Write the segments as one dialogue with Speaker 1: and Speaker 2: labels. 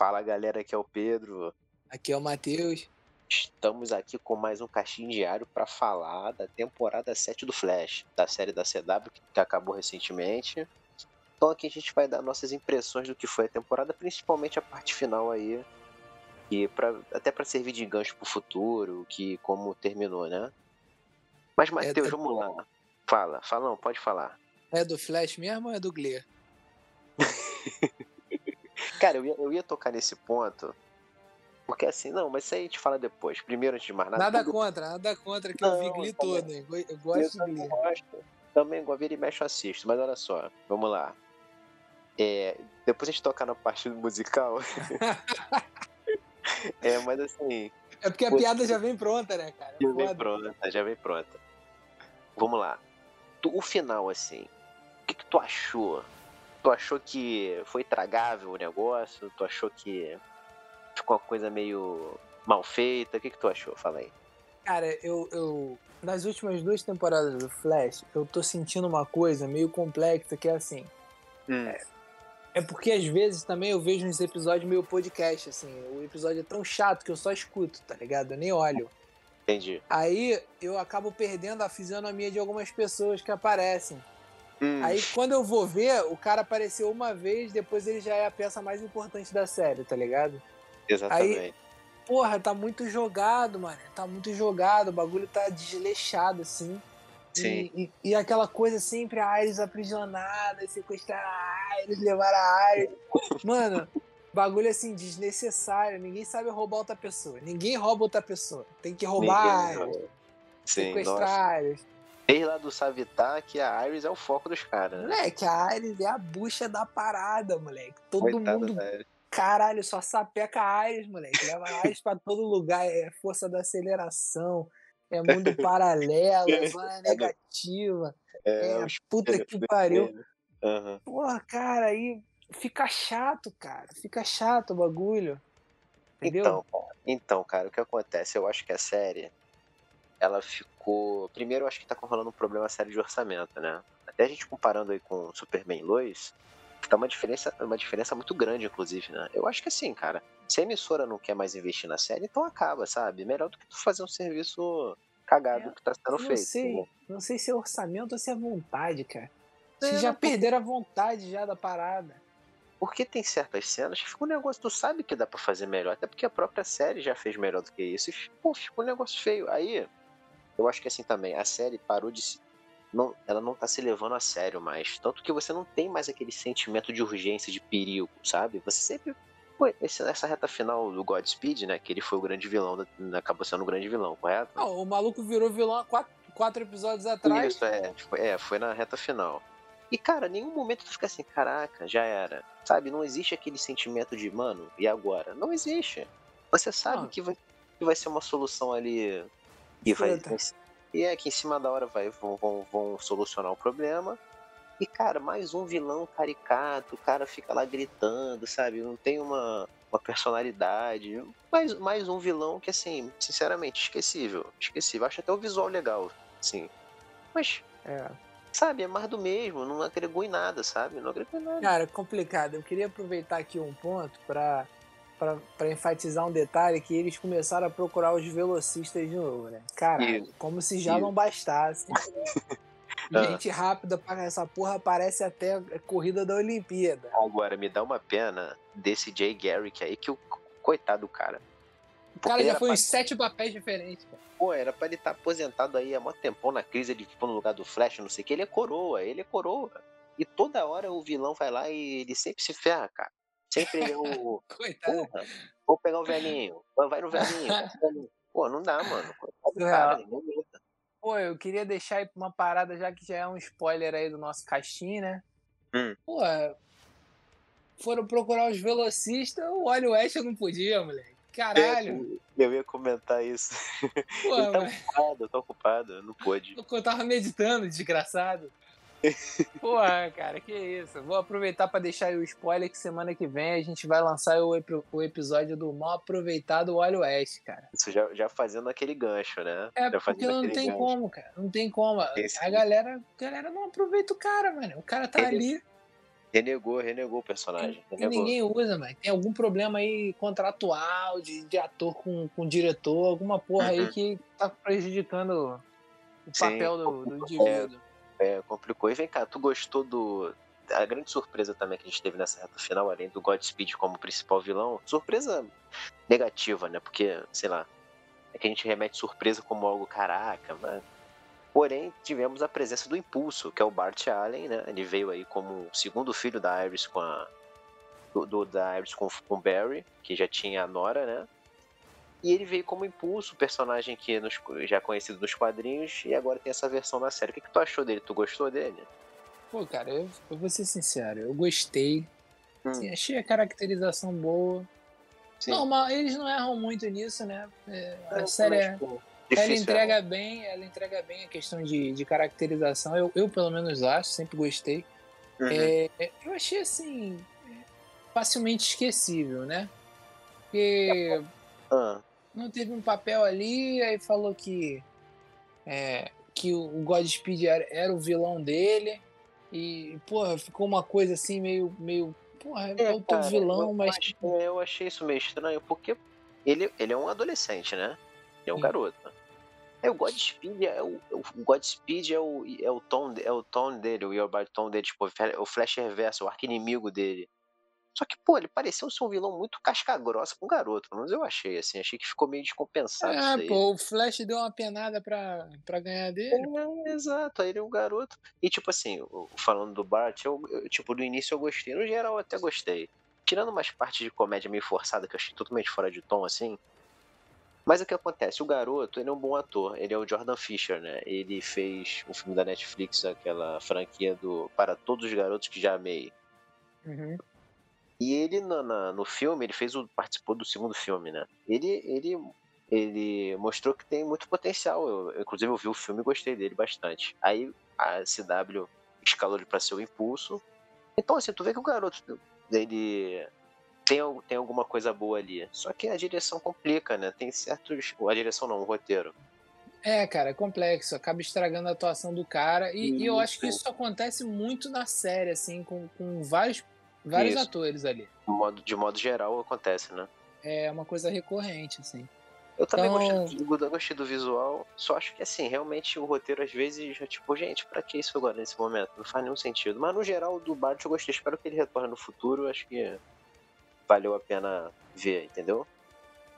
Speaker 1: Fala galera, aqui é o Pedro.
Speaker 2: Aqui é o Matheus.
Speaker 1: Estamos aqui com mais um caixinho diário para falar da temporada 7 do Flash, da série da CW que acabou recentemente. Então aqui a gente vai dar nossas impressões do que foi a temporada, principalmente a parte final aí, e pra, até para servir de gancho pro futuro, que como terminou, né? Mas Matheus, é, vamos lá. Fala, fala não, pode falar.
Speaker 2: É do Flash mesmo ou é do Glee?
Speaker 1: Cara, eu ia, eu ia tocar nesse ponto. Porque assim, não, mas isso aí a gente fala depois. Primeiro, antes de mais nada.
Speaker 2: Nada tudo... contra, nada contra que não, eu vi Glee todo, hein? Eu gosto
Speaker 1: eu
Speaker 2: de Glee.
Speaker 1: Gosto. Também gosto, vira e mexe, eu assisto. Mas olha só, vamos lá. É, depois a gente toca na parte musical. é, mas assim.
Speaker 2: É porque a piada já vem pronta, né, cara?
Speaker 1: Já vem pronta, já vem pronta. Vamos lá. O final, assim. O que, que tu achou Tu achou que foi tragável o negócio? Tu achou que ficou uma coisa meio mal feita? O que, que tu achou? Fala aí.
Speaker 2: Cara, eu, eu. Nas últimas duas temporadas do Flash, eu tô sentindo uma coisa meio complexa que é assim. Hum. É, é porque às vezes também eu vejo uns episódios meio podcast, assim. O episódio é tão chato que eu só escuto, tá ligado? Eu nem olho.
Speaker 1: Entendi.
Speaker 2: Aí eu acabo perdendo a fisionomia de algumas pessoas que aparecem. Hum. Aí quando eu vou ver, o cara apareceu uma vez, depois ele já é a peça mais importante da série, tá ligado?
Speaker 1: Exatamente.
Speaker 2: Aí, porra, tá muito jogado, mano. Tá muito jogado, o bagulho tá desleixado, assim.
Speaker 1: Sim.
Speaker 2: E, e, e aquela coisa sempre, a Ares aprisionada, sequestrar a Ares, levar a Ares. Mano, bagulho assim, desnecessário. Ninguém sabe roubar outra pessoa. Ninguém rouba outra pessoa. Tem que roubar a Ares.
Speaker 1: Sim,
Speaker 2: sequestrar a Ares.
Speaker 1: Desde lá do Savitar que a Iris é o foco dos caras. Né?
Speaker 2: Moleque, a Iris é a bucha da parada, moleque. Todo mundo. Caralho, só sapeca a Iris, moleque. Leva a Iris pra todo lugar. É força da aceleração. É mundo paralelo, é negativa. É, é puta que pariu. Uhum. Porra, cara, aí fica chato, cara. Fica chato o bagulho. Entendeu?
Speaker 1: Então, então, cara, o que acontece? Eu acho que a série ela ficou. Primeiro, eu acho que tá rolando um problema sério de orçamento, né? Até a gente comparando aí com Superman Lois, tá uma diferença, uma diferença muito grande, inclusive, né? Eu acho que assim, cara, se a emissora não quer mais investir na série, então acaba, sabe? Melhor do que tu fazer um serviço cagado é, que tá sendo
Speaker 2: não
Speaker 1: feito.
Speaker 2: Sei, né? Não sei se é orçamento ou se é vontade, cara. Vocês é, já perderam a vontade já da parada.
Speaker 1: Porque tem certas cenas que fica um negócio, tu sabe que dá para fazer melhor, até porque a própria série já fez melhor do que isso. E, pô, ficou um negócio feio. Aí, eu acho que assim também, a série parou de se. Não, ela não tá se levando a sério mais. Tanto que você não tem mais aquele sentimento de urgência, de perigo, sabe? Você sempre. Pô, esse, essa reta final do Godspeed, né? Que ele foi o grande vilão, acabou sendo o grande vilão, correto?
Speaker 2: Não, o maluco virou vilão há quatro, quatro episódios atrás.
Speaker 1: Isso, é foi, é. foi na reta final. E, cara, nenhum momento tu fica assim, caraca, já era. Sabe? Não existe aquele sentimento de, mano, e agora? Não existe. Você sabe que vai, que vai ser uma solução ali e, vai, e é que em cima da hora vai, vão, vão, vão solucionar o problema. E, cara, mais um vilão caricato, o cara fica lá gritando, sabe? Não tem uma, uma personalidade. Mais, mais um vilão que, assim, sinceramente, esquecível. Esquecível. Acho até o visual legal, sim. Mas, é. sabe, é mais do mesmo. Não agregou em nada, sabe? Não agregou em nada.
Speaker 2: Cara, complicado. Eu queria aproveitar aqui um ponto para para enfatizar um detalhe que eles começaram a procurar os velocistas de novo, né? Isso. como se já não bastasse. Gente rápida para essa porra parece até corrida da Olimpíada.
Speaker 1: Agora, me dá uma pena desse Jay Garrick aí, que o coitado do cara.
Speaker 2: O cara já foi pra... uns sete papéis diferentes, cara.
Speaker 1: Pô, era pra ele estar tá aposentado aí há mó tempão na crise, ele ficou no lugar do Flash, não sei o que, ele é coroa, ele é coroa. E toda hora o vilão vai lá e ele sempre se ferra, cara. Sempre é o.
Speaker 2: Coitado.
Speaker 1: Porra, vou pegar o velhinho. Vai no velhinho. Pô, não dá, mano. Cara,
Speaker 2: Pô, eu queria deixar aí uma parada, já que já é um spoiler aí do nosso caixinho, né?
Speaker 1: Hum.
Speaker 2: Pô, foram procurar os velocistas, o Wally West não podia, moleque. Caralho.
Speaker 1: Eu ia comentar isso. Pô, Ele tá mas... ocupado, tá ocupado, não pôde.
Speaker 2: Eu tava meditando, desgraçado. Porra, cara, que isso. Vou aproveitar para deixar o spoiler que semana que vem a gente vai lançar o, o episódio do mal aproveitado Wild West, cara.
Speaker 1: Isso já, já fazendo aquele gancho, né?
Speaker 2: É,
Speaker 1: já
Speaker 2: porque não tem gancho. como, cara. Não tem como. Esse... A galera, a galera não aproveita o cara, mano. O cara tá Ele... ali.
Speaker 1: Renegou, renegou o personagem. Renegou.
Speaker 2: ninguém usa, mas tem algum problema aí contratual de, de ator com, com diretor, alguma porra uhum. aí que tá prejudicando o Sim, papel do, do indivíduo.
Speaker 1: É, é, complicou. E vem cá, tu gostou do. A grande surpresa também que a gente teve nessa reta final, além do Godspeed como principal vilão, surpresa negativa, né? Porque, sei lá, é que a gente remete surpresa como algo caraca, mas Porém, tivemos a presença do Impulso, que é o Bart Allen, né? Ele veio aí como o segundo filho da Iris com a. Do, do da Iris com, com Barry, que já tinha a Nora, né? E ele veio como Impulso, personagem que nos, já é conhecido nos quadrinhos, e agora tem essa versão na série. O que, que tu achou dele? Tu gostou dele?
Speaker 2: Pô, cara, eu, eu vou ser sincero, eu gostei. Hum. Assim, achei a caracterização boa. Sim. Normal, eles não erram muito nisso, né? É, a série é. Ela entrega é. bem, ela entrega bem a questão de, de caracterização. Eu, eu, pelo menos, acho, sempre gostei. Uhum. É, eu achei assim facilmente esquecível, né? Porque uhum. Não teve um papel ali, aí falou que é, que o Godspeed era, era, o vilão dele. E, porra, ficou uma coisa assim meio. meio porra, é, é o teu vilão,
Speaker 1: eu,
Speaker 2: mas.
Speaker 1: Eu achei isso meio estranho, porque ele, ele é um adolescente, né? Ele é um Sim. garoto. É, o Godspeed é o, o Godspeed é o, é o tom é o tom dele, o Your tom dele, tipo, o Flash Reverso, o arqui-inimigo dele. Só que, pô, ele pareceu ser um vilão muito casca-grossa com o garoto, mas eu achei, assim, achei que ficou meio descompensado
Speaker 2: É, pô, o Flash deu uma penada pra, pra ganhar dele.
Speaker 1: É, exato, aí ele é um garoto. E, tipo assim, falando do Bart, eu, eu, tipo, do início eu gostei, no geral eu até gostei. Tirando umas partes de comédia meio forçada que eu achei totalmente fora de tom, assim, mas o que acontece? O garoto, ele é um bom ator. Ele é o Jordan Fisher, né? Ele fez um filme da Netflix, aquela franquia do Para Todos os Garotos que Já Amei.
Speaker 2: Uhum.
Speaker 1: E ele, na, na, no filme, ele fez o, participou do segundo filme, né? Ele, ele, ele mostrou que tem muito potencial. Eu, eu, inclusive, eu vi o filme e gostei dele bastante. Aí a CW escalou ele para ser o impulso. Então, assim, tu vê que o garoto, ele tem, tem alguma coisa boa ali. Só que a direção complica, né? Tem certos. A direção não, o roteiro.
Speaker 2: É, cara, é complexo. Acaba estragando a atuação do cara. E, e eu acho que isso acontece muito na série, assim, com, com vários, vários atores ali.
Speaker 1: De modo, de modo geral acontece, né?
Speaker 2: É uma coisa recorrente, assim.
Speaker 1: Eu também então... gostei, do, gostei do visual, só acho que assim, realmente o roteiro às vezes já tipo, gente, pra que isso agora nesse momento? Não faz nenhum sentido. Mas no geral do Bart eu gostei, espero que ele retorne no futuro, acho que valeu a pena ver, entendeu?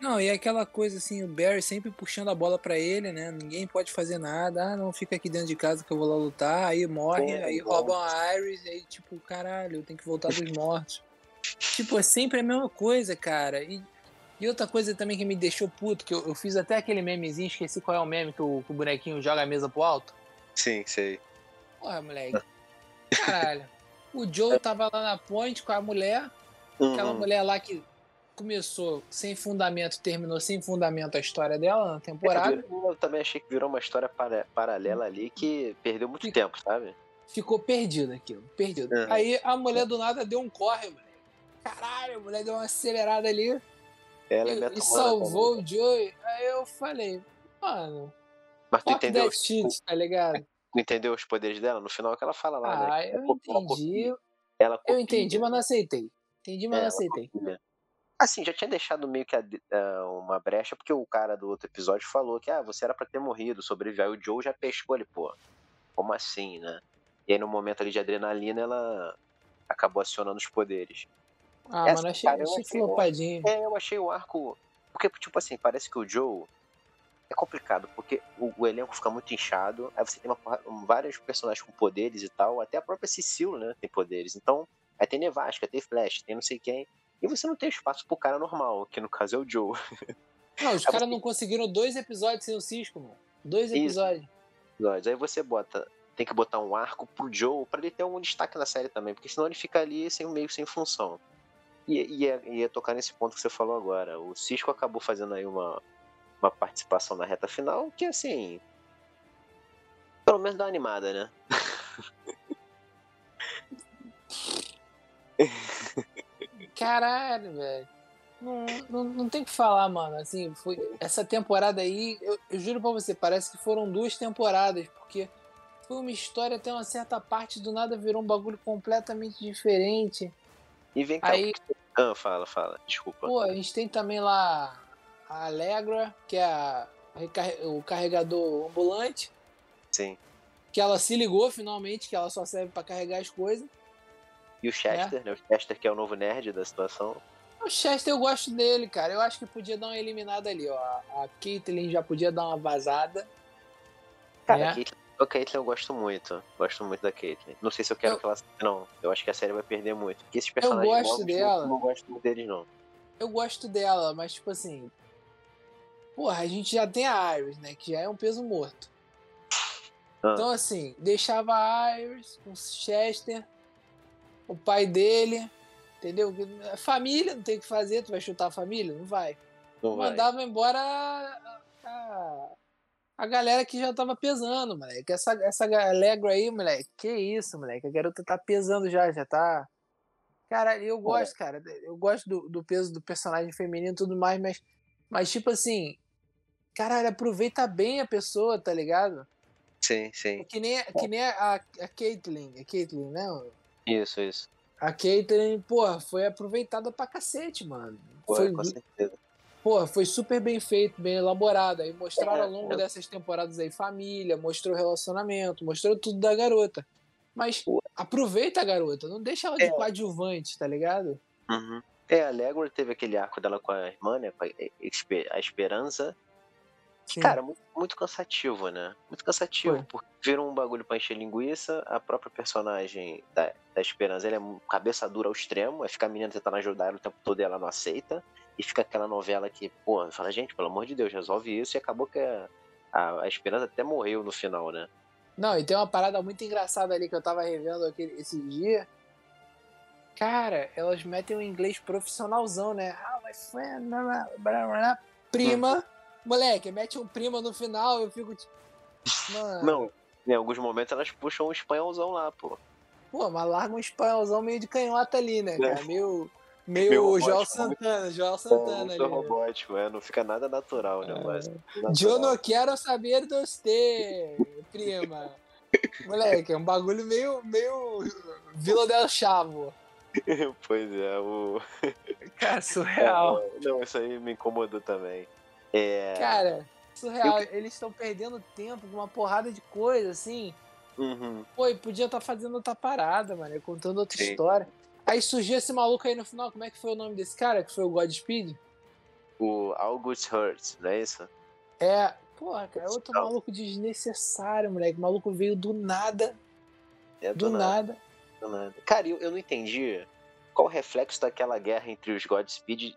Speaker 2: Não, e é aquela coisa assim, o Barry sempre puxando a bola para ele, né? Ninguém pode fazer nada. Ah, não fica aqui dentro de casa que eu vou lá lutar. Aí morre, é, aí roubam a Iris, aí tipo, caralho, eu tenho que voltar dos mortos. tipo, é sempre a mesma coisa, cara. E, e outra coisa também que me deixou puto, que eu, eu, fiz até aquele memezinho, esqueci qual é o meme que o, que o bonequinho joga a mesa pro alto.
Speaker 1: Sim, sei.
Speaker 2: Porra, moleque. Caralho. O Joe tava lá na ponte com a mulher, Aquela uhum. mulher lá que começou sem fundamento, terminou sem fundamento a história dela na temporada. É,
Speaker 1: eu também achei que virou uma história para, paralela ali que perdeu muito Fic... tempo, sabe?
Speaker 2: Ficou perdido aquilo, perdido. Uhum. Aí a mulher do nada deu um corre, moleque. Caralho, a mulher deu uma acelerada ali.
Speaker 1: Ela
Speaker 2: e,
Speaker 1: é
Speaker 2: e salvou o Joey. Aí eu falei, mano.
Speaker 1: Mas tu entendeu? Os...
Speaker 2: Shit, tá ligado?
Speaker 1: Tu entendeu os poderes dela? No final que ela fala lá,
Speaker 2: ah,
Speaker 1: né?
Speaker 2: Eu entendi. Ela eu entendi, mas não aceitei. Entendi, mas é, não aceitei.
Speaker 1: Assim, já tinha deixado meio que a, uh, uma brecha, porque o cara do outro episódio falou que ah, você era para ter morrido, sobreviveu. Aí o Joe já pescou ele, pô, como assim, né? E aí no momento ali de adrenalina, ela acabou acionando os poderes.
Speaker 2: Ah, Essa, mano, achei, cara, achei, achei flopadinho.
Speaker 1: É, eu achei o arco. Porque, tipo assim, parece que o Joe é complicado, porque o, o, elenco fica muito inchado, aí você tem uma, vários personagens com poderes e tal, até a própria Cecil, né, tem poderes. Então, Aí tem Nevasca, tem Flash, tem não sei quem. E você não tem espaço pro cara normal, que no caso é o Joe.
Speaker 2: Não, os caras você... não conseguiram dois episódios sem o Cisco, mano. Dois episódios.
Speaker 1: Isso. Aí você bota. Tem que botar um arco pro Joe pra ele ter algum destaque na série também, porque senão ele fica ali sem, meio sem função. E ia, ia tocar nesse ponto que você falou agora. O Cisco acabou fazendo aí uma, uma participação na reta final que, assim. Pelo menos dá uma animada, né?
Speaker 2: Caralho, velho. Não, não, não tem o que falar, mano. Assim, foi, essa temporada aí, eu, eu, juro pra você, parece que foram duas temporadas, porque foi uma história até uma certa parte, do nada virou um bagulho completamente diferente.
Speaker 1: E vem cá, Aí, ah, fala, fala, desculpa.
Speaker 2: Pô, a gente tem também lá a Allegra, que é a, o carregador ambulante.
Speaker 1: Sim.
Speaker 2: Que ela se ligou finalmente, que ela só serve para carregar as coisas.
Speaker 1: E o Chester, é. né? O Chester que é o novo nerd da situação.
Speaker 2: O Chester eu gosto dele, cara. Eu acho que podia dar uma eliminada ali, ó. A Caitlyn já podia dar uma vazada.
Speaker 1: Cara, né? a Caitlyn eu gosto muito. Gosto muito da Caitlyn. Não sei se eu quero eu... que ela. Não, eu acho que a série vai perder muito. Porque esses personagens
Speaker 2: eu gosto dela.
Speaker 1: Não gosto muito deles, não.
Speaker 2: Eu gosto dela, mas tipo assim. Porra, a gente já tem a Iris, né? Que já é um peso morto. Ah. Então, assim, deixava a Iris com o Chester, o pai dele, entendeu? Família, não tem o que fazer, tu vai chutar a família? Não vai. Não Mandava vai. embora a, a, a galera que já tava pesando, moleque. Essa, essa Alegra aí, moleque, que isso, moleque. A garota tá pesando já, já tá. Cara, eu gosto, cara. Eu gosto do, do peso do personagem feminino e tudo mais, mas, mas tipo assim. Caralho, aproveita bem a pessoa, tá ligado?
Speaker 1: Sim, sim.
Speaker 2: Que nem, que nem a, a Caitlyn. A Caitlyn, né?
Speaker 1: Isso, isso.
Speaker 2: A Caitlyn, porra, foi aproveitada pra cacete, mano.
Speaker 1: Foi, foi com certeza.
Speaker 2: Porra, foi super bem feito, bem elaborado. Aí mostraram é, ao longo é. dessas temporadas aí família, mostrou relacionamento, mostrou tudo da garota. Mas aproveita a garota, não deixa ela de é. coadjuvante, tá ligado?
Speaker 1: Uhum. É, a Legor teve aquele arco dela com a irmã, né? Com a, Esperança. Que, cara, muito, muito, cansativo, né? Muito cansativo, Foi. porque virou um bagulho pra encher linguiça. A própria personagem da, da Esperança, ela é cabeça dura ao extremo. Aí fica a menina tentando ajudar ela o tempo todo e ela não aceita. E fica aquela novela que, pô, fala, gente, pelo amor de Deus, resolve isso. E acabou que a, a, a Esperança até morreu no final, né?
Speaker 2: Não, e tem uma parada muito engraçada ali que eu tava revendo aquele, esse dia. Cara, elas metem um inglês profissionalzão, né? Ah, my friend, blá, blá, blá, prima. Moleque, mete um prima no final, eu fico tipo.
Speaker 1: Mano. Não, em alguns momentos elas puxam um espanholzão lá, pô.
Speaker 2: Pô, mas larga um espanholzão meio de canhota ali, né, cara? É. Meio. Meio Joel Santana, Joel Santana
Speaker 1: é, ali. robótico, é, não fica nada natural, né? Mas,
Speaker 2: Eu não quero saber de você, prima. Moleque, é um bagulho meio, meio Vila del Chavo.
Speaker 1: pois é, o.
Speaker 2: Cara, surreal. É,
Speaker 1: não, isso aí me incomodou também. É...
Speaker 2: Cara, surreal. Eu... Eles estão perdendo tempo com uma porrada de coisa, assim.
Speaker 1: Uhum.
Speaker 2: Pô, e podia estar tá fazendo outra parada, mano, contando outra Sim. história. Aí surgiu esse maluco aí no final, como é que foi o nome desse cara? Que foi o Godspeed?
Speaker 1: O August Hurt, não é isso?
Speaker 2: É, porra, cara, é outro não. maluco desnecessário, moleque. O maluco veio do nada. É do, do nada. nada.
Speaker 1: Do nada. Cara, eu, eu não entendi qual o reflexo daquela guerra entre os Godspeed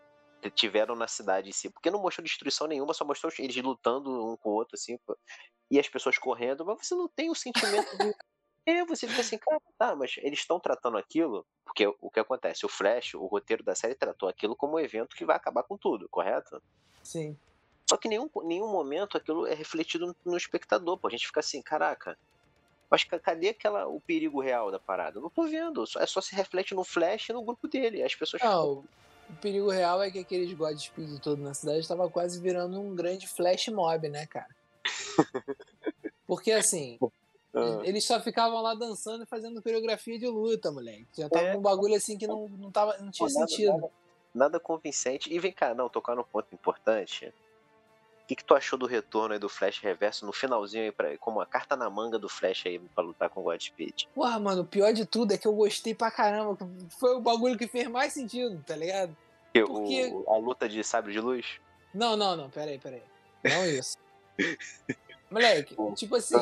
Speaker 1: tiveram na cidade em si. Porque não mostrou destruição nenhuma, só mostrou eles lutando um com o outro, assim, e as pessoas correndo, mas você não tem o sentimento de é, você fica assim, cara, tá, mas eles estão tratando aquilo, porque o que acontece? O Flash, o roteiro da série tratou aquilo como um evento que vai acabar com tudo, correto?
Speaker 2: Sim.
Speaker 1: Só que em nenhum, nenhum momento aquilo é refletido no, no espectador, pô. A gente fica assim, caraca, mas cadê aquela, o perigo real da parada? Eu não tô vendo, é só se reflete no Flash e no grupo dele. As pessoas.
Speaker 2: Não, o perigo real é que aqueles Godspeed todo na cidade estava quase virando um grande flash mob, né, cara? Porque assim, ah. Eles só ficavam lá dançando e fazendo coreografia de luta, moleque. Já tava é. um bagulho assim que não, não, tava, não tinha nada, sentido.
Speaker 1: Nada, nada, convincente. E vem cá, não, tocar no ponto importante. O que, que tu achou do retorno aí do Flash Reverso no finalzinho aí, pra, como uma carta na manga do Flash aí pra lutar com o Godspeed?
Speaker 2: Porra, mano, o pior de tudo é que eu gostei pra caramba. Foi o bagulho que fez mais sentido, tá ligado?
Speaker 1: Porque... O, a luta de sabre de luz?
Speaker 2: Não, não, não, peraí, peraí. Não isso. Moleque, tipo assim.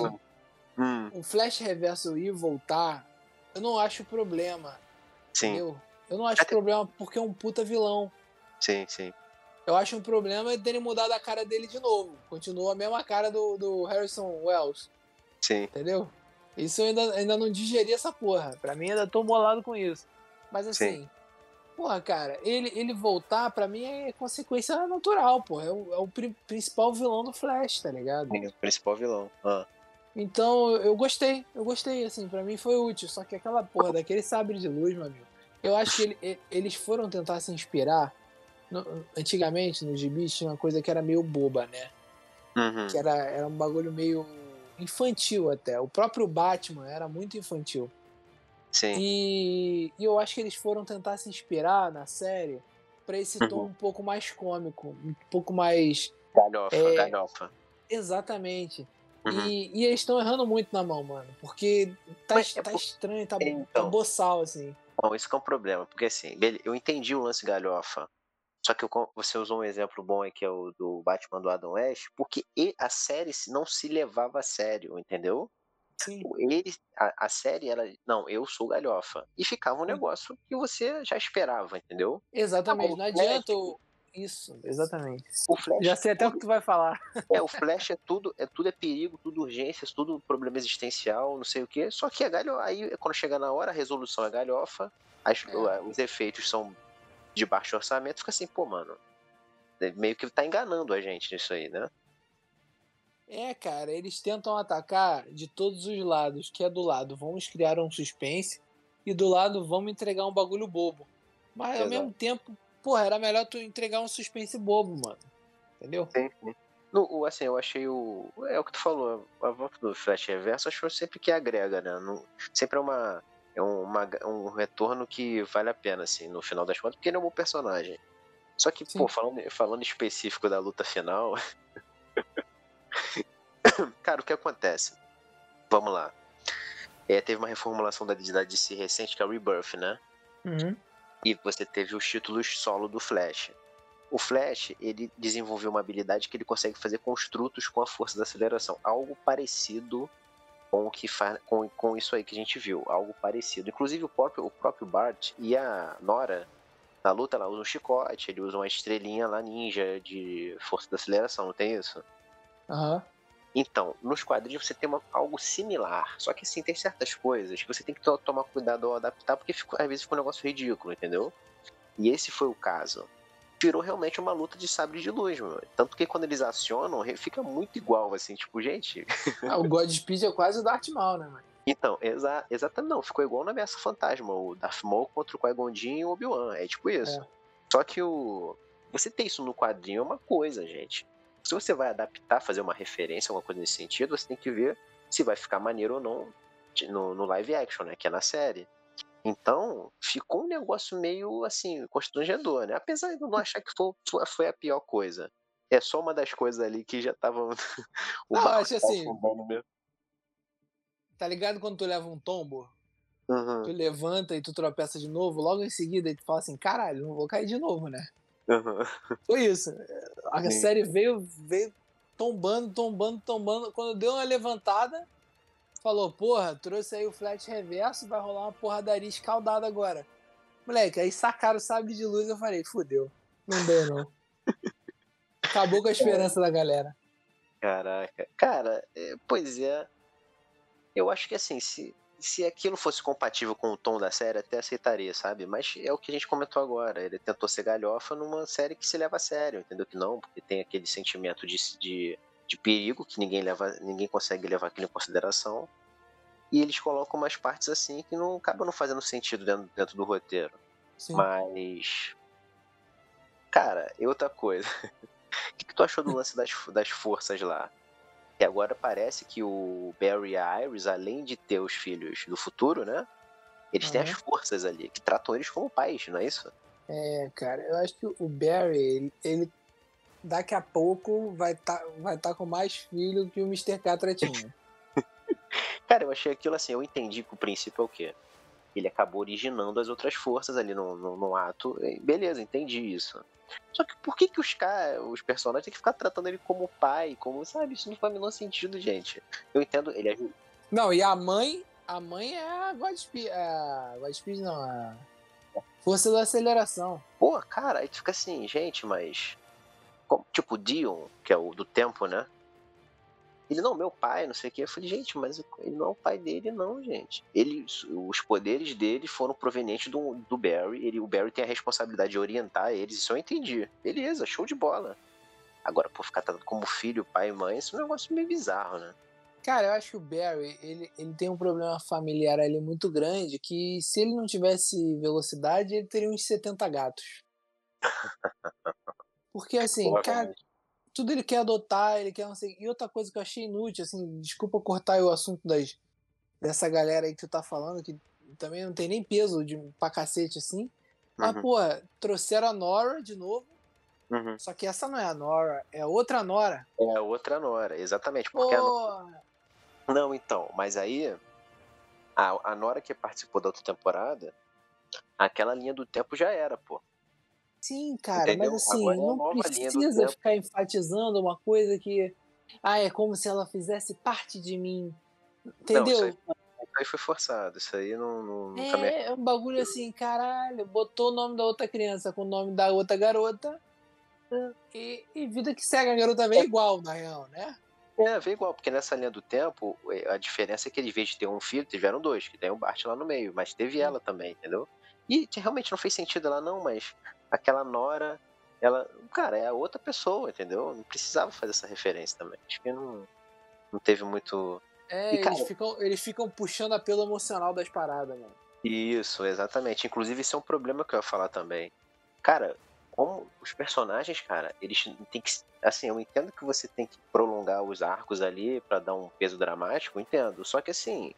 Speaker 1: Hum.
Speaker 2: O Flash Reverso ir voltar, eu não acho problema.
Speaker 1: Sim.
Speaker 2: Entendeu? Eu não acho Até... problema porque é um puta vilão.
Speaker 1: Sim, sim.
Speaker 2: Eu acho um problema terem mudado a cara dele de novo. Continua a mesma cara do, do Harrison Wells.
Speaker 1: Sim.
Speaker 2: Entendeu? Isso eu ainda, ainda não digeri essa porra. Pra mim ainda tô molado com isso. Mas assim, Sim. porra, cara, ele, ele voltar pra mim é consequência natural, porra. É o, é o pri principal vilão do Flash, tá ligado?
Speaker 1: Sim, o principal vilão. Ah.
Speaker 2: Então eu gostei, eu gostei, assim, para mim foi útil. Só que aquela porra daquele sabre de luz, meu amigo, eu acho que ele, eles foram tentar se inspirar. No, antigamente, no gibi, tinha uma coisa que era meio boba, né?
Speaker 1: Uhum.
Speaker 2: Que era, era um bagulho meio. infantil até. O próprio Batman era muito infantil.
Speaker 1: Sim.
Speaker 2: E, e eu acho que eles foram tentar se inspirar na série para esse tom uhum. um pouco mais cômico, um pouco mais.
Speaker 1: Galhofa, é, galhofa.
Speaker 2: Exatamente. Uhum. E, e, eles estão errando muito na mão, mano. Porque tá, Mas, é tá é estranho, tá, então, tá boçal, assim.
Speaker 1: Bom, esse é um problema, porque assim, eu entendi o lance galhofa. Só que você usou um exemplo bom aí, que é o do Batman do Adam West, porque a série não se levava a sério, entendeu?
Speaker 2: Sim.
Speaker 1: Ele, a, a, série, ela, não, eu sou galhofa. E ficava um negócio que você já esperava, entendeu?
Speaker 2: Exatamente, não adianta. Isso, exatamente. O Flash já sei até o que tu vai falar.
Speaker 1: É, o Flash é tudo, é tudo é perigo, tudo urgências, tudo problema existencial, não sei o quê. Só que a galhofa, aí quando chega na hora, a resolução é galhofa, as, é. os efeitos são de baixo orçamento, fica assim, pô, mano, meio que tá enganando a gente nisso aí, né?
Speaker 2: É, cara, eles tentam atacar de todos os lados, que é do lado, vamos criar um suspense, e do lado, vamos entregar um bagulho bobo. Mas Exato. ao mesmo tempo, porra, era melhor tu entregar um suspense bobo, mano. Entendeu?
Speaker 1: Sim, sim. No, assim, eu achei o. É o que tu falou, a volta do Flash Reverso, acho sempre que agrega, né? Não, sempre é uma. É uma, um retorno que vale a pena, assim, no final das contas, porque ele é um bom personagem. Só que, sim. pô, falando, falando específico da luta final. Cara, o que acontece? Vamos lá. É, teve uma reformulação da identidade de si recente, que é o Rebirth, né?
Speaker 2: Uhum.
Speaker 1: E você teve os títulos solo do Flash. O Flash, ele desenvolveu uma habilidade que ele consegue fazer construtos com a força da aceleração. Algo parecido com o que faz com, com isso aí que a gente viu. Algo parecido. Inclusive o próprio, o próprio Bart e a Nora, na luta, ela usa um chicote, ele usa uma estrelinha lá ninja de força da aceleração, não tem isso?
Speaker 2: Aham. Uhum.
Speaker 1: Então, nos quadrinhos você tem uma, algo similar. Só que assim, tem certas coisas que você tem que tomar cuidado ao adaptar, porque fica, às vezes fica um negócio ridículo, entendeu? E esse foi o caso. Virou realmente uma luta de sabre de luz, mano. Tanto que quando eles acionam, fica muito igual, assim, tipo, gente.
Speaker 2: Ah, o Godspeed é quase o Darth Maul, né, mano?
Speaker 1: Então, exa exatamente, não, ficou igual na Ameaça Fantasma, o Darth Maul contra o Qui-Gon e o Obi-Wan, é tipo isso. É. Só que o... Você ter isso no quadrinho é uma coisa, gente se você vai adaptar, fazer uma referência, alguma coisa nesse sentido, você tem que ver se vai ficar maneiro ou não no, no live action, né? Que é na série. Então, ficou um negócio meio assim, constrangedor, né? Apesar de eu não achar que foi, foi a pior coisa. É só uma das coisas ali que já tava.
Speaker 2: o não, acho assim. Tá ligado quando tu leva um tombo?
Speaker 1: Uhum.
Speaker 2: Tu levanta e tu tropeça de novo, logo em seguida tu fala assim, caralho, não vou cair de novo, né?
Speaker 1: Uhum.
Speaker 2: Foi isso. A Sim. série veio, veio tombando, tombando, tombando. Quando deu uma levantada, falou: Porra, trouxe aí o flat reverso, vai rolar uma porradaria escaldada agora. Moleque, aí sacaram o sabre de luz. Eu falei: Fudeu, não deu não. Acabou com a esperança é. da galera.
Speaker 1: Caraca. Cara, é, pois é. Eu acho que assim, se, se aquilo fosse compatível com o tom da série, até aceitaria, sabe? Mas é o que a gente comentou agora. Ele tentou ser galhofa numa série que se leva a sério, entendeu? Que não, porque tem aquele sentimento de, de, de perigo que ninguém leva, ninguém consegue levar aquilo em consideração. E eles colocam umas partes assim que não acabam não fazendo sentido dentro, dentro do roteiro.
Speaker 2: Sim.
Speaker 1: Mas. Cara, e outra coisa. o que, que tu achou do lance das, das forças lá? E agora parece que o Barry e a Iris, além de ter os filhos do futuro, né? Eles uhum. têm as forças ali, que tratam eles como pais, não é isso?
Speaker 2: É, cara, eu acho que o Barry, ele, ele daqui a pouco vai estar tá, vai tá com mais filho que o Mr. Catra tinha.
Speaker 1: cara, eu achei aquilo assim, eu entendi que o princípio é o quê? Ele acabou originando as outras forças ali no, no, no ato. Beleza, entendi isso. Só que por que, que os caras, os personagens, têm que ficar tratando ele como pai, como, sabe? Isso não faz o menor sentido, gente. Eu entendo, ele é.
Speaker 2: Não, e a mãe, a mãe é a Godspeed. A Godspeed não, a. Força da aceleração.
Speaker 1: Pô, cara, aí tu fica assim, gente, mas. Tipo, Dion, que é o do tempo, né? Ele, não, meu pai, não sei o que. Eu falei, gente, mas ele não é o pai dele, não, gente. Ele, os poderes dele foram provenientes do, do Barry. Ele, o Barry tem a responsabilidade de orientar eles, isso eu entendi. Beleza, show de bola. Agora, por ficar tratado como filho, pai e mãe, isso é um negócio meio bizarro, né?
Speaker 2: Cara, eu acho que o Barry, ele, ele tem um problema familiar ali muito grande, que se ele não tivesse velocidade, ele teria uns 70 gatos. Porque assim, cara, tudo ele quer adotar, ele quer não sei. E outra coisa que eu achei inútil, assim, desculpa cortar o assunto das, dessa galera aí que tu tá falando, que também não tem nem peso de pra cacete assim. Mas, uhum. pô, trouxeram a Nora de novo. Uhum. Só que essa não é a Nora, é outra Nora.
Speaker 1: É outra Nora, exatamente. Porque a... Não, então, mas aí a, a Nora que participou da outra temporada, aquela linha do tempo já era, pô.
Speaker 2: Sim, cara, Entendeu? mas assim, Agora é não precisa ficar enfatizando uma coisa que. Ah, é como se ela fizesse parte de mim. Entendeu? Não,
Speaker 1: isso, aí, isso aí foi forçado, isso aí não. não
Speaker 2: é, é um bagulho assim, caralho, botou o nome da outra criança com o nome da outra garota. E, e vida que segue, a garota vem é. igual, na real, né?
Speaker 1: É, vem igual, porque nessa linha do tempo, é, a diferença é que eles, em vez de ter um filho, tiveram dois, que tem o Bart lá no meio, mas teve ela também, entendeu? E realmente não fez sentido ela não, mas aquela Nora, ela, cara, é a outra pessoa, entendeu? Não precisava fazer essa referência também. Acho que não, não teve muito.
Speaker 2: É, e, cara, eles, ficam, eles ficam puxando apelo emocional das paradas, mano.
Speaker 1: Isso, exatamente. Inclusive, isso é um problema que eu ia falar também. Cara, como os personagens, cara, eles têm que. Assim, eu entendo que você tem que prolongar os arcos ali para dar um peso dramático, entendo. Só que assim,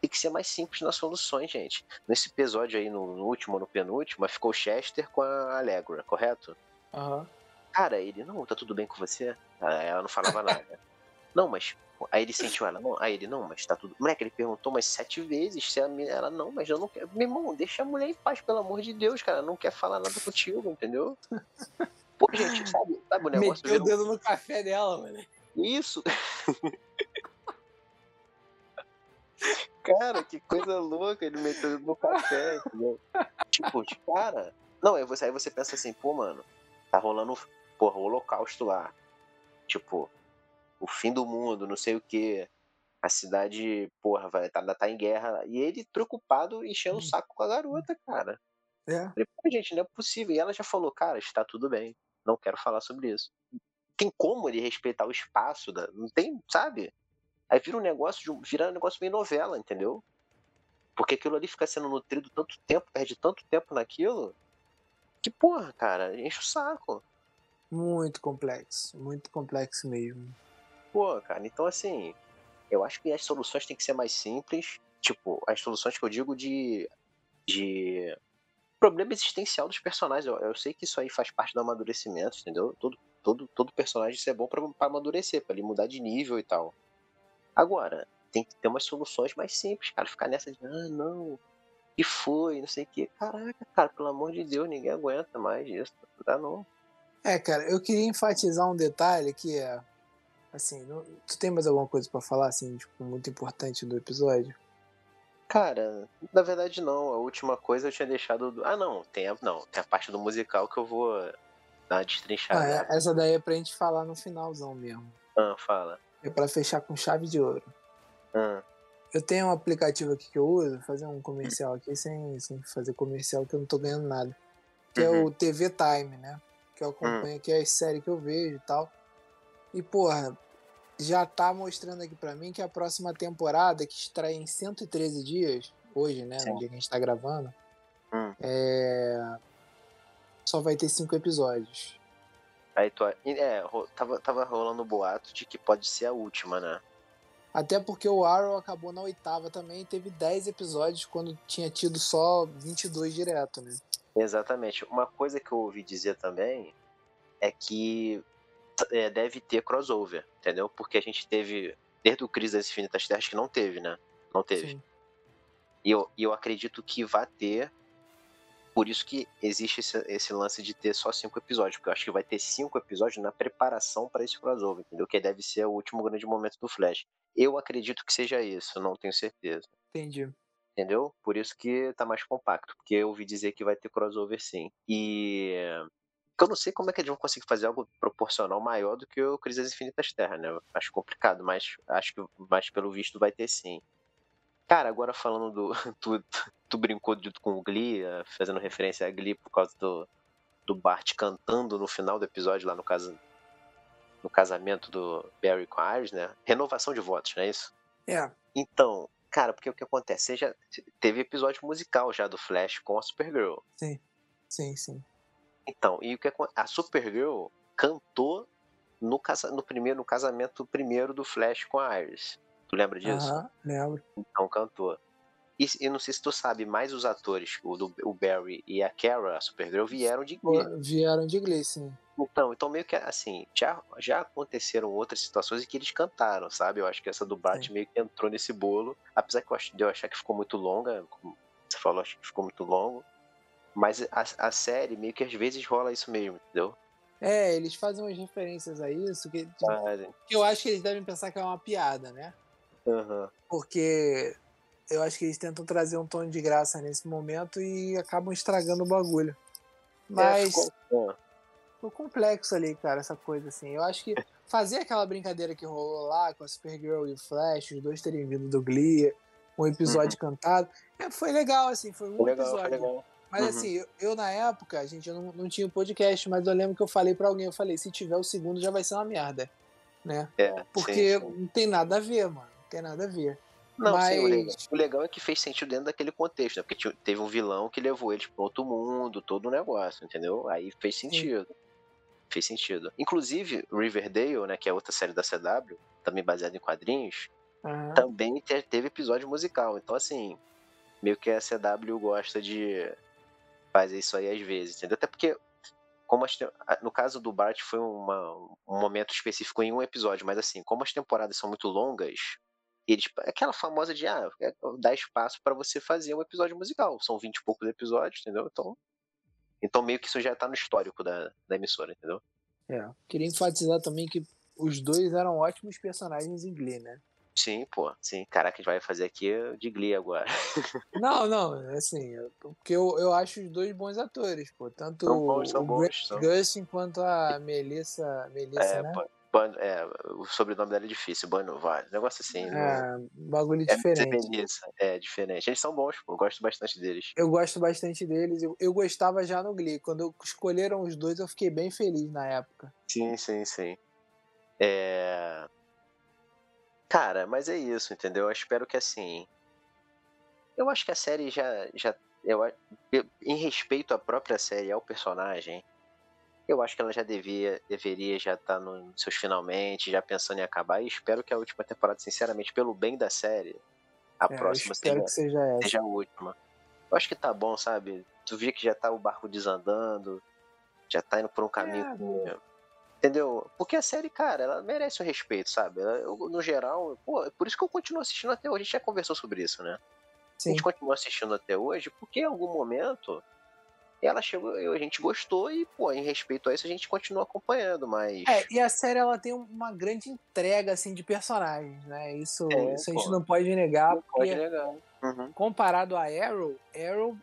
Speaker 1: tem que ser mais simples nas soluções, gente. Nesse episódio aí, no, no último ou no penúltimo, ficou Chester com a Allegra, correto?
Speaker 2: Aham. Uhum.
Speaker 1: Cara, ele, não, tá tudo bem com você? Ela não falava nada. Não, mas. Aí ele sentiu ela, não. Aí ele, não, mas tá tudo. Moleque, ele perguntou umas sete vezes se a minha. Ela, não, mas eu não quero. Meu irmão, deixa a mulher em paz, pelo amor de Deus, cara. Não quer falar nada contigo, entendeu? Pô, gente, sabe, sabe o negócio?
Speaker 2: Meteu o dedo no café dela, mano.
Speaker 1: Isso. Cara, que coisa louca, ele meteu no café, entendeu? Tipo, de cara. Não, aí você, aí você pensa assim, pô, mano, tá rolando, porra, o holocausto lá. Tipo, o fim do mundo, não sei o que. A cidade, porra, vai tá, tá em guerra. E ele preocupado, enchendo o saco com a garota, cara.
Speaker 2: É.
Speaker 1: Falei, pô, gente, não é possível. E ela já falou, cara, está tudo bem. Não quero falar sobre isso. Tem como ele respeitar o espaço da. Não tem, sabe? Aí vira um negócio, de, vira um negócio meio novela, entendeu? Porque aquilo ali fica sendo nutrido tanto tempo, perde tanto tempo naquilo, que porra, cara, enche o saco.
Speaker 2: Muito complexo, muito complexo mesmo.
Speaker 1: Pô, cara, então assim, eu acho que as soluções têm que ser mais simples. Tipo, as soluções que eu digo de. de problema existencial dos personagens. Eu, eu sei que isso aí faz parte do amadurecimento, entendeu? Todo, todo, todo personagem isso é bom para amadurecer, para ele mudar de nível e tal. Agora, tem que ter umas soluções mais simples, cara. Ficar nessa de, ah, não, que foi, não sei o que. Caraca, cara, pelo amor de Deus, ninguém aguenta mais isso. Não dá não.
Speaker 2: É, cara, eu queria enfatizar um detalhe que é. Assim, não, tu tem mais alguma coisa para falar, assim, tipo, muito importante do episódio?
Speaker 1: Cara, na verdade não. A última coisa eu tinha deixado. Do... Ah, não, tem a... não, tem a parte do musical que eu vou dar uma destrinchada.
Speaker 2: Ah, é, essa daí é pra gente falar no finalzão mesmo.
Speaker 1: Ah, fala.
Speaker 2: É para fechar com chave de ouro.
Speaker 1: Ah.
Speaker 2: Eu tenho um aplicativo aqui que eu uso, fazer um comercial aqui sem, sem fazer comercial que eu não tô ganhando nada. Que uhum. é o uhum. TV Time, né? Que eu acompanho uhum. aqui as séries que eu vejo e tal. E, porra, já tá mostrando aqui para mim que a próxima temporada, que estreia em 113 dias, hoje, né? Sim. No dia que a gente tá gravando,
Speaker 1: hum.
Speaker 2: é... só vai ter cinco episódios.
Speaker 1: Aí tu, é, tava, tava rolando boato de que pode ser a última, né?
Speaker 2: Até porque o Arrow acabou na oitava também, teve 10 episódios quando tinha tido só 22 direto, né?
Speaker 1: Exatamente. Uma coisa que eu ouvi dizer também é que é, deve ter crossover, entendeu? Porque a gente teve, desde o Crise das Infinitas Terras, que não teve, né? Não teve. Sim. E eu, eu acredito que vai ter por isso que existe esse, esse, lance de ter só cinco episódios, porque eu acho que vai ter cinco episódios na preparação para esse crossover, entendeu? Que deve ser o último grande momento do Flash. Eu acredito que seja isso, não tenho certeza.
Speaker 2: Entendi.
Speaker 1: Entendeu? Por isso que tá mais compacto, porque eu ouvi dizer que vai ter crossover sim. E eu não sei como é que eles vão conseguir fazer algo proporcional maior do que o Crise das Infinitas Terras, né? Acho complicado, mas acho que mais pelo visto vai ter sim. Cara, agora falando do. Tu, tu brincou de, com o Glee, eh, fazendo referência a Glee por causa do, do Bart cantando no final do episódio, lá no caso. No casamento do Barry com a Iris, né? Renovação de votos, não é isso?
Speaker 2: É.
Speaker 1: Então, cara, porque o que acontece? Você já teve episódio musical já do Flash com a Supergirl.
Speaker 2: Sim, sim, sim.
Speaker 1: Então, e o que a Supergirl cantou no, casa, no primeiro no casamento primeiro do Flash com a Iris. Tu lembra disso?
Speaker 2: Aham, lembro.
Speaker 1: Então cantou. E eu não sei se tu sabe, mais os atores, o, do, o Barry e a Kara, a Supergirl, vieram de Glee.
Speaker 2: Vieram de Glee, sim.
Speaker 1: Então, então meio que assim, já, já aconteceram outras situações em que eles cantaram, sabe? Eu acho que essa do Bart sim. meio que entrou nesse bolo. Apesar que eu, acho, eu achar que ficou muito longa, como você falou, acho que ficou muito longo. Mas a, a série meio que às vezes rola isso mesmo, entendeu?
Speaker 2: É, eles fazem umas referências a isso que, que eu acho que eles devem pensar que é uma piada, né?
Speaker 1: Uhum.
Speaker 2: Porque eu acho que eles tentam trazer um tom de graça nesse momento e acabam estragando o bagulho. É, Mas. É, ficou... ficou complexo ali, cara, essa coisa assim. Eu acho que fazer aquela brincadeira que rolou lá com a Supergirl e o Flash, os dois terem vindo do Glee, um episódio uhum. cantado, é, foi legal, assim, foi um foi legal, episódio. Legal. Mas uhum. assim, eu, eu, na época, a gente eu não, não tinha o podcast, mas eu lembro que eu falei para alguém, eu falei, se tiver o segundo já vai ser uma merda, né?
Speaker 1: É,
Speaker 2: Porque
Speaker 1: sim, sim.
Speaker 2: não tem nada a ver, mano, tem nada a ver.
Speaker 1: Não, mas... sim, o legal, o legal, é que fez sentido dentro daquele contexto, né? Porque teve um vilão que levou eles para outro mundo, todo o negócio, entendeu? Aí fez sentido. Sim. Fez sentido. Inclusive, Riverdale, né, que é outra série da CW, também baseada em quadrinhos, uhum. também teve episódio musical. Então, assim, meio que a CW gosta de fazer isso aí às vezes, entendeu? Até porque, como as, no caso do Bart foi uma, um momento específico em um episódio, mas assim, como as temporadas são muito longas, eles, aquela famosa de, ah, é, dá espaço para você fazer um episódio musical, são 20 e poucos episódios, entendeu? Então, então meio que isso já tá no histórico da, da emissora, entendeu?
Speaker 2: É, queria enfatizar também que os dois eram ótimos personagens em Glee, né?
Speaker 1: Sim, pô, sim. Caraca, a gente vai fazer aqui de Glee agora.
Speaker 2: Não, não, assim, porque eu, eu acho os dois bons atores, pô. Tanto
Speaker 1: são bons, são
Speaker 2: o
Speaker 1: bons,
Speaker 2: são... Gustin quanto a Melissa, Melissa
Speaker 1: é,
Speaker 2: né?
Speaker 1: Ban, é, o sobrenome dela é difícil, Banovale. Negócio assim.
Speaker 2: É, no... bagulho é, diferente.
Speaker 1: Melissa, é, diferente. Eles são bons, pô. Eu gosto bastante deles.
Speaker 2: Eu gosto bastante deles. Eu, eu gostava já no Glee. Quando escolheram os dois, eu fiquei bem feliz na época.
Speaker 1: Sim, sim, sim. É. Cara, mas é isso, entendeu? Eu espero que assim. Eu acho que a série já. já eu, em respeito à própria série e ao personagem, eu acho que ela já devia, deveria já estar tá nos seus finalmente, já pensando em acabar. E espero que a última temporada, sinceramente, pelo bem da série, a é, próxima
Speaker 2: seja, seja,
Speaker 1: seja, a última. Eu acho que tá bom, sabe? Tu vê que já tá o barco desandando, já tá indo por um caminho. É, Entendeu? Porque a série, cara, ela merece o respeito, sabe? Eu, no geral, pô, é por isso que eu continuo assistindo até hoje. A gente já conversou sobre isso, né? Sim. A gente continua assistindo até hoje porque em algum momento ela chegou, a gente gostou e, pô, em respeito a isso a gente continua acompanhando, mas.
Speaker 2: É, e a série ela tem uma grande entrega, assim, de personagens, né? Isso, é, isso a gente não pode negar.
Speaker 1: Não pode negar.
Speaker 2: Uhum. Comparado a Arrow, Arrow,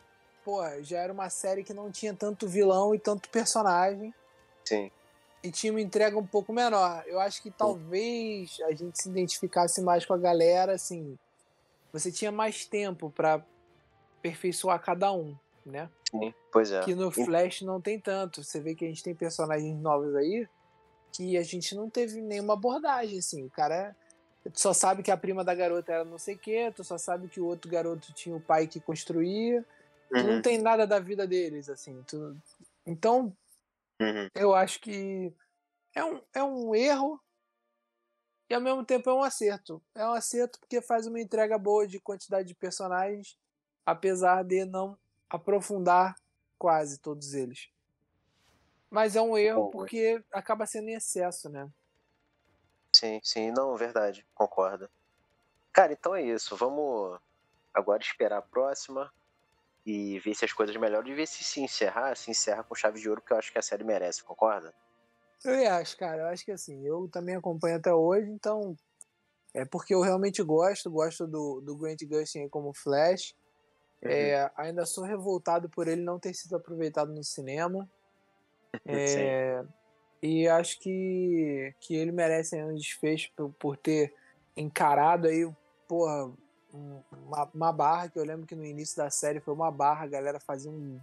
Speaker 2: pô, já era uma série que não tinha tanto vilão e tanto personagem.
Speaker 1: Sim
Speaker 2: e tinha uma entrega um pouco menor. Eu acho que talvez a gente se identificasse mais com a galera, assim. Você tinha mais tempo para aperfeiçoar cada um, né?
Speaker 1: Sim, pois é.
Speaker 2: Que no Flash não tem tanto. Você vê que a gente tem personagens novos aí que a gente não teve nenhuma abordagem, assim. O cara só sabe que a prima da garota era não sei o quê, tu só sabe que o outro garoto tinha o pai que construía. Uhum. Tu não tem nada da vida deles, assim. Tu... Então,
Speaker 1: Uhum.
Speaker 2: Eu acho que é um, é um erro e ao mesmo tempo é um acerto. É um acerto porque faz uma entrega boa de quantidade de personagens, apesar de não aprofundar quase todos eles. Mas é um erro porque acaba sendo em excesso, né?
Speaker 1: Sim, sim, não, verdade, concordo. Cara, então é isso. Vamos agora esperar a próxima e ver se as coisas melhoram e ver se se encerrar, se encerra com chave de ouro, que eu acho que a série merece, concorda?
Speaker 2: Eu acho, cara. Eu acho que assim, eu também acompanho até hoje, então é porque eu realmente gosto, gosto do, do Grant Gustin como Flash. Uhum. É, ainda sou revoltado por ele não ter sido aproveitado no cinema. É, e acho que, que ele merece um desfecho por, por ter encarado aí, porra, uma, uma, barra que eu lembro que no início da série foi uma barra, a galera fazia um,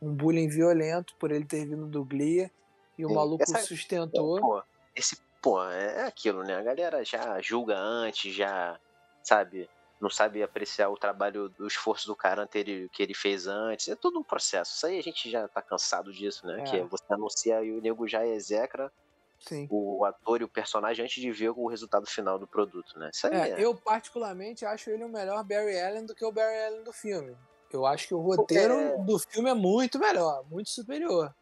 Speaker 2: um bullying violento por ele ter vindo do Glee e o Sim, maluco essa, sustentou.
Speaker 1: Pô, esse, pô, é aquilo, né? A galera já julga antes, já, sabe, não sabe apreciar o trabalho, do esforço do cara anterior que ele fez antes. É todo um processo. Isso aí a gente já tá cansado disso, né? É. Que você anuncia e o nego já execra
Speaker 2: Sim.
Speaker 1: o ator e o personagem antes de ver o resultado final do produto, né? Isso aí
Speaker 2: É,
Speaker 1: é.
Speaker 2: eu particularmente acho ele o melhor Barry Allen do que o Barry Allen do filme. Eu acho que o roteiro
Speaker 1: É.
Speaker 2: do filme é muito melhor, muito superior.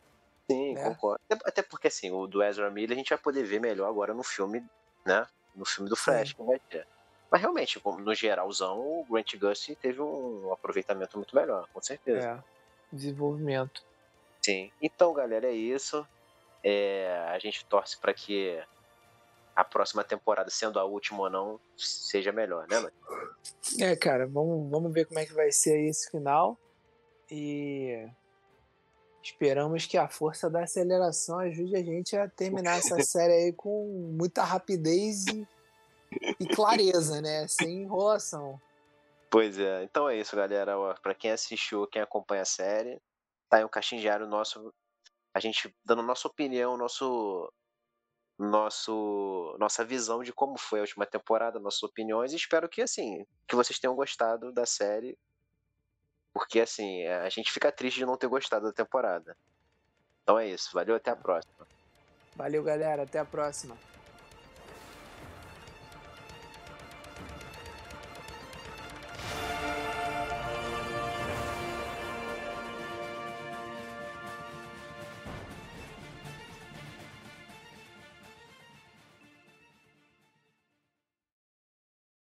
Speaker 1: Sim,
Speaker 2: né?
Speaker 1: concordo. Até- Até porque, assim, o do Ezra Miller a gente vai poder ver melhor agora no filme, né? No filme do Flash
Speaker 2: Sim.
Speaker 1: que vai ter. Mas realmente, no geralzão, o Grant Gustin teve um aproveitamento muito melhor, com certeza.
Speaker 2: É. Desenvolvimento.
Speaker 1: Sim. Então, galera, é isso. É, a gente torce para que a próxima temporada, sendo a última ou não, seja melhor, né, mano?
Speaker 2: É, cara, vamos, vamos ver como é que vai ser aí esse final. E esperamos que a força da aceleração ajude a gente a terminar essa série aí com muita rapidez e, e clareza, né? Sem enrolação.
Speaker 1: Pois é. Então é isso, galera. Ó, Pra quem assistiu, quem acompanha a série, tá aí um caixinho diário nosso. A gente dando nossa opinião, nosso. Nosso, nossa visão de como foi a última temporada, nossas opiniões, e espero que assim, que vocês tenham gostado da série, porque assim, a gente fica triste de não ter gostado da temporada. Então é isso, valeu, até a próxima.
Speaker 2: Valeu, galera. Até a próxima.